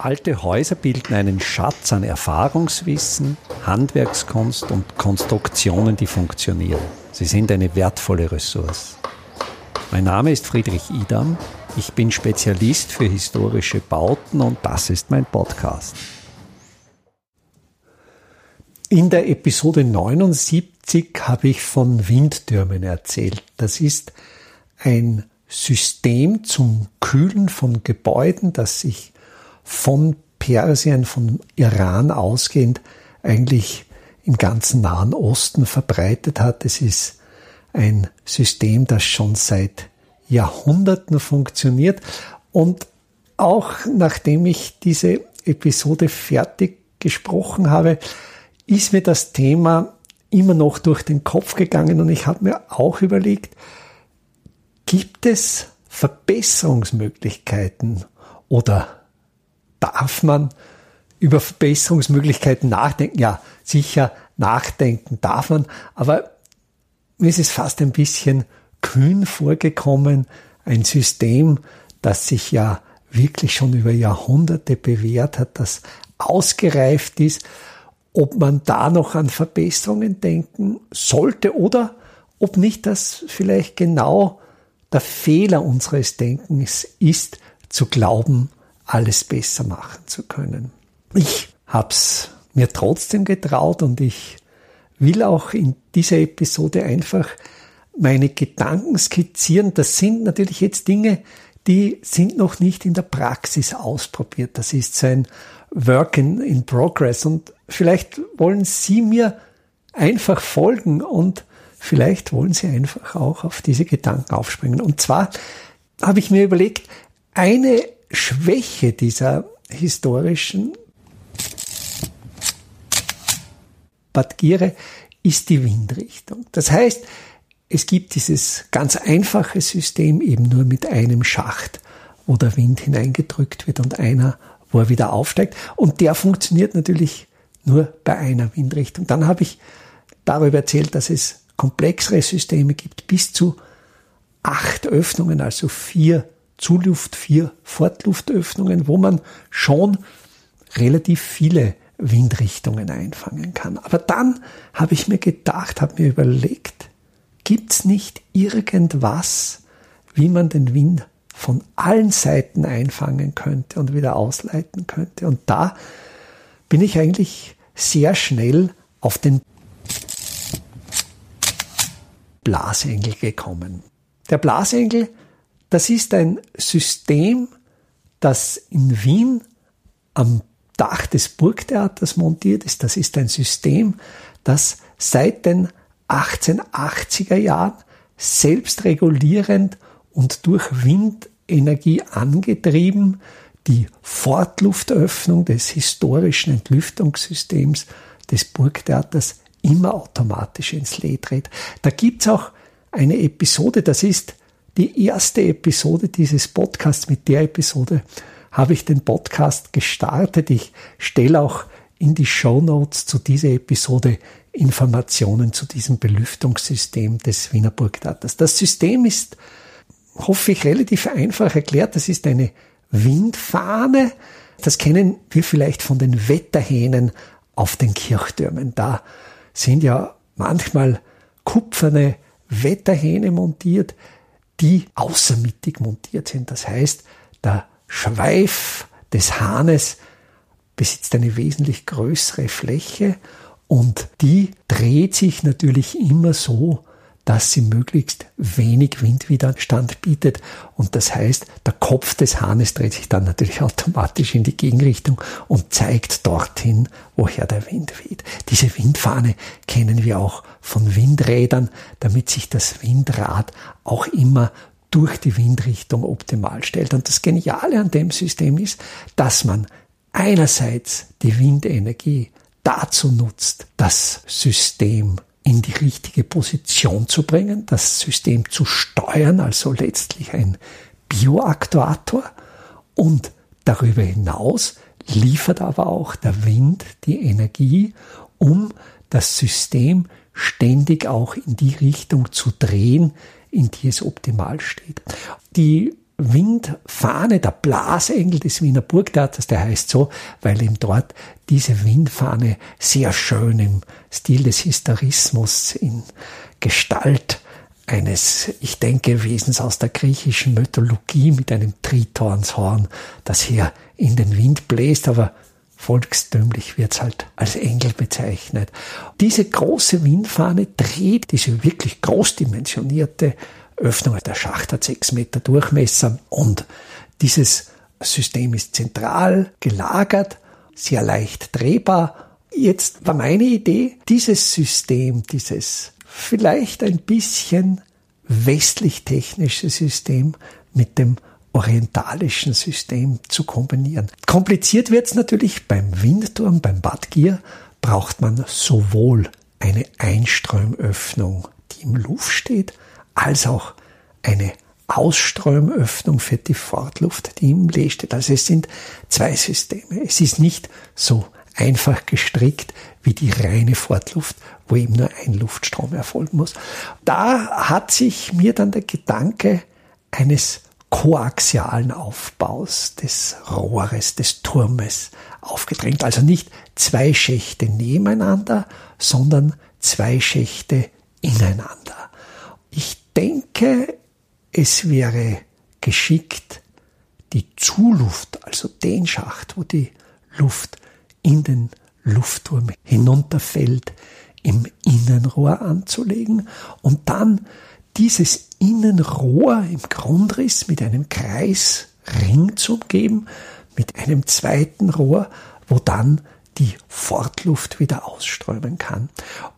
Alte Häuser bilden einen Schatz an Erfahrungswissen, Handwerkskunst und Konstruktionen, die funktionieren. Sie sind eine wertvolle Ressource. Mein Name ist Friedrich Idam. Ich bin Spezialist für historische Bauten und das ist mein Podcast. In der Episode 79 habe ich von Windtürmen erzählt. Das ist ein System zum Kühlen von Gebäuden, das sich von Persien, von Iran ausgehend eigentlich im ganzen Nahen Osten verbreitet hat. Es ist ein System, das schon seit Jahrhunderten funktioniert. Und auch nachdem ich diese Episode fertig gesprochen habe, ist mir das Thema immer noch durch den Kopf gegangen und ich habe mir auch überlegt, gibt es Verbesserungsmöglichkeiten oder darf man über Verbesserungsmöglichkeiten nachdenken. Ja, sicher nachdenken darf man, aber mir ist es fast ein bisschen kühn vorgekommen, ein System, das sich ja wirklich schon über Jahrhunderte bewährt hat, das ausgereift ist, ob man da noch an Verbesserungen denken sollte oder ob nicht das vielleicht genau der Fehler unseres Denkens ist, zu glauben, alles besser machen zu können. Ich hab's mir trotzdem getraut und ich will auch in dieser Episode einfach meine Gedanken skizzieren. Das sind natürlich jetzt Dinge, die sind noch nicht in der Praxis ausprobiert. Das ist so ein Work in, in Progress und vielleicht wollen Sie mir einfach folgen und vielleicht wollen Sie einfach auch auf diese Gedanken aufspringen. Und zwar habe ich mir überlegt, eine Schwäche dieser historischen Bad Gire ist die Windrichtung. Das heißt, es gibt dieses ganz einfache System eben nur mit einem Schacht, wo der Wind hineingedrückt wird und einer, wo er wieder aufsteigt. Und der funktioniert natürlich nur bei einer Windrichtung. Dann habe ich darüber erzählt, dass es komplexere Systeme gibt, bis zu acht Öffnungen, also vier Zuluft, vier Fortluftöffnungen, wo man schon relativ viele Windrichtungen einfangen kann. Aber dann habe ich mir gedacht, habe mir überlegt, gibt's nicht irgendwas, wie man den Wind von allen Seiten einfangen könnte und wieder ausleiten könnte? Und da bin ich eigentlich sehr schnell auf den Blasengel gekommen. Der Blasengel das ist ein System, das in Wien am Dach des Burgtheaters montiert ist. Das ist ein System, das seit den 1880er Jahren selbstregulierend und durch Windenergie angetrieben die Fortluftöffnung des historischen Entlüftungssystems des Burgtheaters immer automatisch ins Led dreht. Da gibt's auch eine Episode, das ist die erste Episode dieses Podcasts. Mit der Episode habe ich den Podcast gestartet. Ich stelle auch in die Show Notes zu dieser Episode Informationen zu diesem Belüftungssystem des Wiener Burgtheaters. Das System ist, hoffe ich, relativ einfach erklärt. Das ist eine Windfahne. Das kennen wir vielleicht von den Wetterhähnen auf den Kirchtürmen. Da sind ja manchmal kupferne Wetterhähne montiert, die außermittig montiert sind. Das heißt, der Schweif des Hahnes besitzt eine wesentlich größere Fläche und die dreht sich natürlich immer so, dass sie möglichst wenig Windwiderstand bietet. Und das heißt, der Kopf des Hahnes dreht sich dann natürlich automatisch in die Gegenrichtung und zeigt dorthin, woher der Wind weht. Diese Windfahne kennen wir auch von Windrädern, damit sich das Windrad auch immer durch die Windrichtung optimal stellt. Und das Geniale an dem System ist, dass man einerseits die Windenergie dazu nutzt, das System in die richtige Position zu bringen, das System zu steuern, also letztlich ein Bioaktuator. Und darüber hinaus liefert aber auch der Wind die Energie, um das System ständig auch in die Richtung zu drehen, in die es optimal steht. Die Windfahne, der Blasengel des Wiener Burgtheaters, der heißt so, weil ihm dort diese Windfahne sehr schön im Stil des Historismus in Gestalt eines, ich denke, Wesens aus der griechischen Mythologie mit einem Tritonshorn, das hier in den Wind bläst, aber volkstümlich wird's halt als Engel bezeichnet. Diese große Windfahne dreht diese wirklich großdimensionierte Öffnung. Der Schacht hat sechs Meter Durchmesser und dieses System ist zentral gelagert, sehr leicht drehbar. Jetzt war meine Idee, dieses System, dieses vielleicht ein bisschen westlich-technische System mit dem orientalischen System zu kombinieren. Kompliziert wird es natürlich beim Windturm, beim Bad Gier braucht man sowohl eine Einströmöffnung, die im Luft steht, als auch eine Ausströmöffnung für die Fortluft, die im Lee steht. Also es sind zwei Systeme. Es ist nicht so einfach gestrickt wie die reine Fortluft, wo eben nur ein Luftstrom erfolgen muss. Da hat sich mir dann der Gedanke eines koaxialen Aufbaus des Rohres, des Turmes aufgedrängt. Also nicht zwei Schächte nebeneinander, sondern zwei Schächte ineinander. Denke, es wäre geschickt, die Zuluft, also den Schacht, wo die Luft in den Luftturm hinunterfällt, im Innenrohr anzulegen und dann dieses Innenrohr im Grundriss mit einem Kreisring zu umgeben, mit einem zweiten Rohr, wo dann die Fortluft wieder ausströmen kann.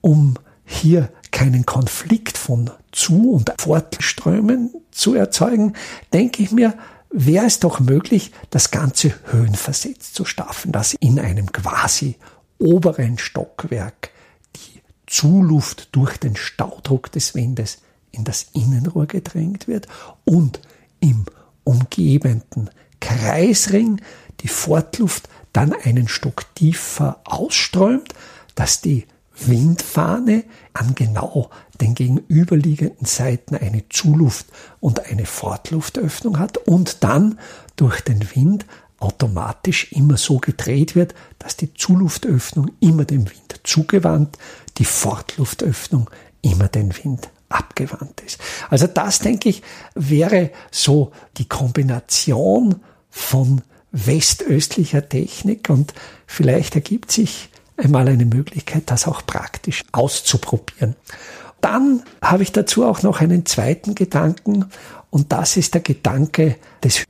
Um hier keinen Konflikt von Zu- und Fortströmen zu erzeugen, denke ich mir, wäre es doch möglich, das Ganze höhenversetzt zu staffen, dass in einem quasi oberen Stockwerk die Zuluft durch den Staudruck des Windes in das Innenrohr gedrängt wird und im umgebenden Kreisring die Fortluft dann einen Stock tiefer ausströmt, dass die Windfahne an genau den gegenüberliegenden Seiten eine Zuluft und eine Fortluftöffnung hat und dann durch den Wind automatisch immer so gedreht wird, dass die Zuluftöffnung immer dem Wind zugewandt, die Fortluftöffnung immer den Wind abgewandt ist. Also das, denke ich, wäre so die Kombination von westöstlicher Technik und vielleicht ergibt sich einmal eine Möglichkeit, das auch praktisch auszuprobieren. Dann habe ich dazu auch noch einen zweiten Gedanken und das ist der Gedanke des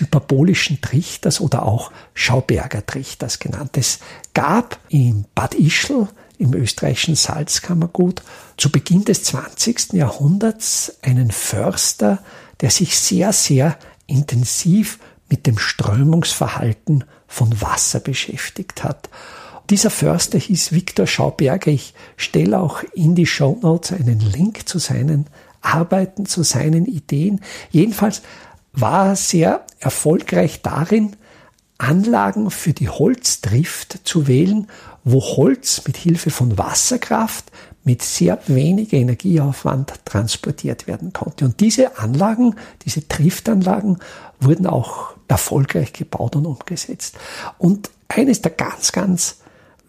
hyperbolischen Trichters oder auch Schauberger Trichters genannt. Es gab in Bad Ischl im österreichischen Salzkammergut zu Beginn des 20. Jahrhunderts einen Förster, der sich sehr, sehr intensiv mit dem Strömungsverhalten von Wasser beschäftigt hat. Dieser Förster hieß Viktor Schauberger. Ich stelle auch in die Show Notes einen Link zu seinen Arbeiten, zu seinen Ideen. Jedenfalls war er sehr erfolgreich darin, Anlagen für die Holzdrift zu wählen, wo Holz mit Hilfe von Wasserkraft mit sehr wenig Energieaufwand transportiert werden konnte. Und diese Anlagen, diese Driftanlagen wurden auch erfolgreich gebaut und umgesetzt. Und eines der ganz, ganz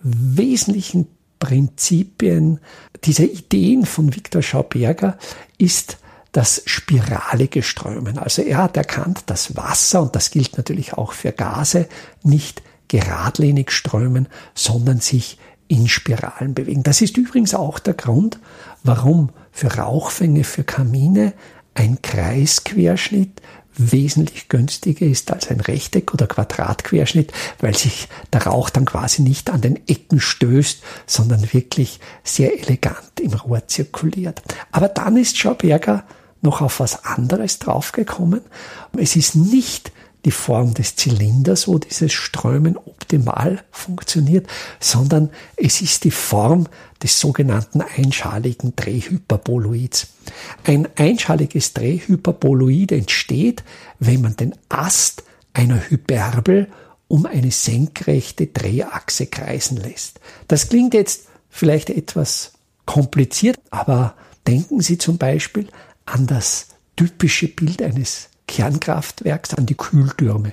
wesentlichen Prinzipien dieser Ideen von Viktor Schauberger ist das spiralige Strömen. Also er hat erkannt, dass Wasser, und das gilt natürlich auch für Gase, nicht geradlinig strömen, sondern sich in Spiralen bewegen. Das ist übrigens auch der Grund, warum für Rauchfänge, für Kamine ein Kreisquerschnitt wesentlich günstiger ist als ein Rechteck- oder Quadratquerschnitt, weil sich der Rauch dann quasi nicht an den Ecken stößt, sondern wirklich sehr elegant im Rohr zirkuliert. Aber dann ist Schauberger noch auf was anderes draufgekommen. Es ist nicht die Form des Zylinders, wo dieses Strömen optimal funktioniert, sondern es ist die Form des sogenannten einschaligen Drehhyperboloids. Ein einschaliges Drehhyperboloid entsteht, wenn man den Ast einer Hyperbel um eine senkrechte Drehachse kreisen lässt. Das klingt jetzt vielleicht etwas kompliziert, aber denken Sie zum Beispiel an das typische Bild eines Kernkraftwerks, an die Kühltürme.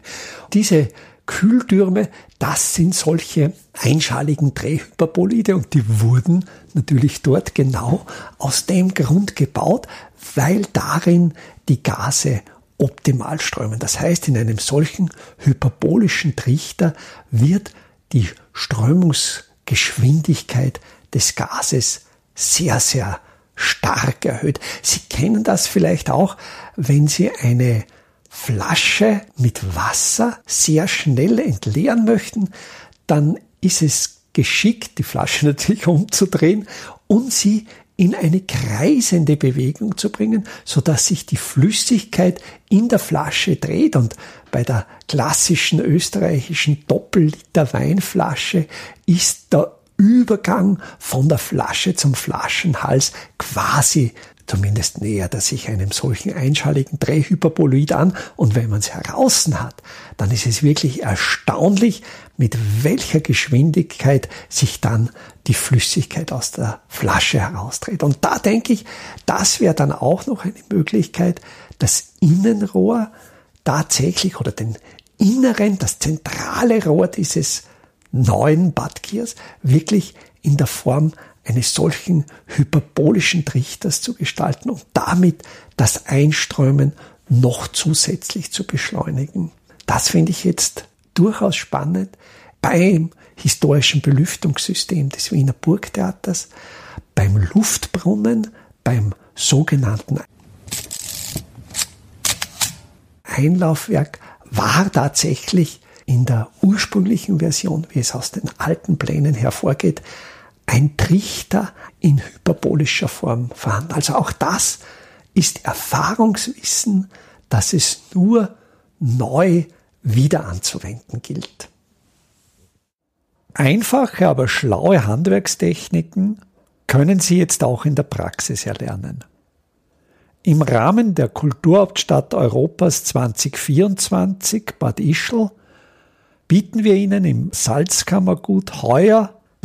Diese Kühltürme, das sind solche einschaligen Drehhyperbolide und die wurden natürlich dort genau aus dem Grund gebaut, weil darin die Gase optimal strömen. Das heißt, in einem solchen hyperbolischen Trichter wird die Strömungsgeschwindigkeit des Gases sehr, sehr stark erhöht. Sie kennen das vielleicht auch, wenn Sie eine Flasche mit Wasser sehr schnell entleeren möchten, dann ist es geschickt, die Flasche natürlich umzudrehen und sie in eine kreisende Bewegung zu bringen, so dass sich die Flüssigkeit in der Flasche dreht. Und bei der klassischen österreichischen Doppelliter Weinflasche ist der Übergang von der Flasche zum Flaschenhals quasi zumindest nähert er sich einem solchen einschaligen Drehhyperboloid an und wenn man es heraus hat, dann ist es wirklich erstaunlich, mit welcher Geschwindigkeit sich dann die Flüssigkeit aus der Flasche herausdreht. Und da denke ich, das wäre dann auch noch eine Möglichkeit, das Innenrohr tatsächlich oder den inneren, das zentrale Rohr dieses neuen Badgiers wirklich in der Form eines solchen hyperbolischen Trichters zu gestalten und damit das Einströmen noch zusätzlich zu beschleunigen. Das finde ich jetzt durchaus spannend beim historischen Belüftungssystem des Wiener Burgtheaters, beim Luftbrunnen, beim sogenannten Einlaufwerk war tatsächlich in der ursprünglichen Version, wie es aus den alten Plänen hervorgeht, ein Trichter in hyperbolischer Form vorhanden. Also auch das ist Erfahrungswissen, das es nur neu wieder anzuwenden gilt. Einfache, aber schlaue Handwerkstechniken können Sie jetzt auch in der Praxis erlernen. Im Rahmen der Kulturhauptstadt Europas 2024 Bad Ischl bieten wir Ihnen im Salzkammergut heuer